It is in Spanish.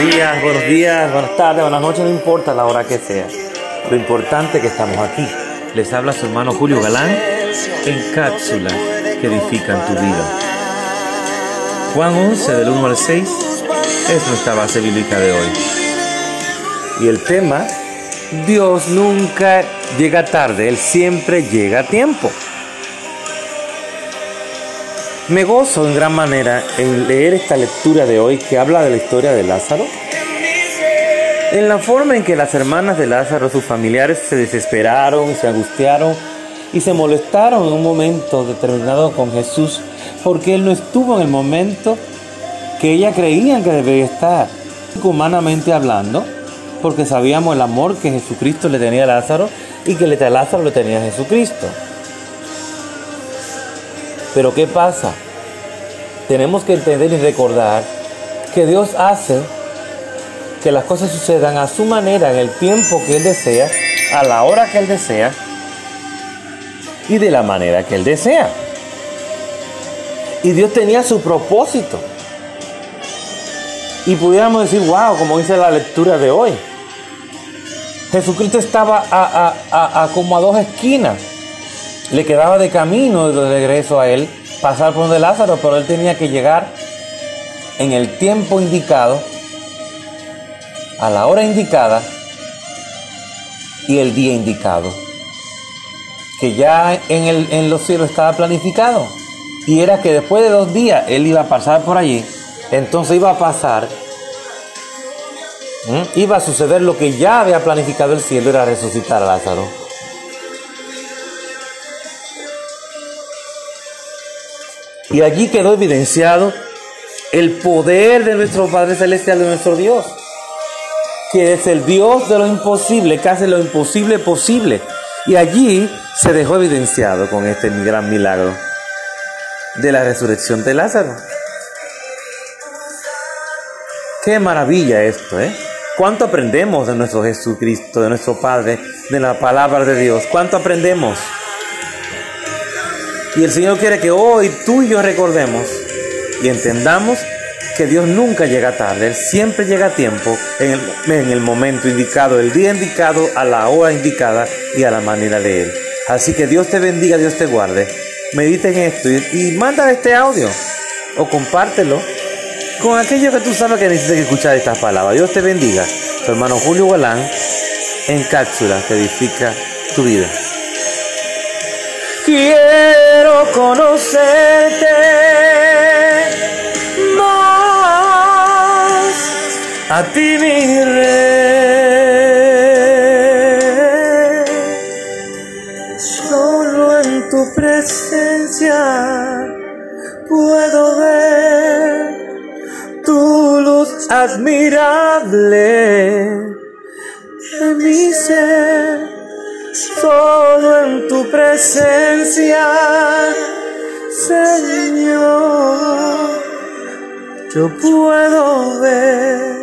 días, buenos días, buenas tardes, buenas noches, no importa la hora que sea. Lo importante es que estamos aquí. Les habla su hermano Julio Galán en cápsulas que edifican tu vida. Juan 11, del 1 al 6, es nuestra base bíblica de hoy. Y el tema, Dios nunca llega tarde, Él siempre llega a tiempo. Me gozo en gran manera en leer esta lectura de hoy que habla de la historia de Lázaro. En la forma en que las hermanas de Lázaro, sus familiares, se desesperaron, se angustiaron y se molestaron en un momento determinado con Jesús porque Él no estuvo en el momento que ellas creían que debía estar, humanamente hablando, porque sabíamos el amor que Jesucristo le tenía a Lázaro y que Lázaro le tenía a Jesucristo. Pero ¿qué pasa? Tenemos que entender y recordar que Dios hace que las cosas sucedan a su manera, en el tiempo que Él desea, a la hora que Él desea y de la manera que Él desea. Y Dios tenía su propósito. Y pudiéramos decir, wow, como dice la lectura de hoy. Jesucristo estaba a, como a dos esquinas le quedaba de camino de regreso a él pasar por donde Lázaro, pero él tenía que llegar en el tiempo indicado, a la hora indicada y el día indicado, que ya en, el, en los cielos estaba planificado. Y era que después de dos días él iba a pasar por allí, entonces iba a pasar, iba a suceder lo que ya había planificado el cielo, era resucitar a Lázaro. Y allí quedó evidenciado el poder de nuestro Padre Celestial, de nuestro Dios, que es el Dios de lo imposible, que hace lo imposible posible. Y allí se dejó evidenciado con este gran milagro de la resurrección de Lázaro. Qué maravilla esto, ¿eh? ¿Cuánto aprendemos de nuestro Jesucristo, de nuestro Padre, de la palabra de Dios? ¿Cuánto aprendemos? Y el Señor quiere que hoy tú y yo recordemos y entendamos que Dios nunca llega tarde, Él siempre llega a tiempo, en el, momento indicado, el día indicado, a la hora indicada y a la manera de Él. Así que Dios te bendiga, Dios te guarde. Medita en esto y, manda este audio o compártelo con aquellos que tú sabes que necesitan escuchar estas palabras. Dios te bendiga. Tu hermano Julio Galán en cápsula que edifica tu vida. Conocerte más a ti, mi rey. Solo en tu presencia puedo ver tu luz admirable en mi ser solo en tu presencia, Señor, yo puedo ver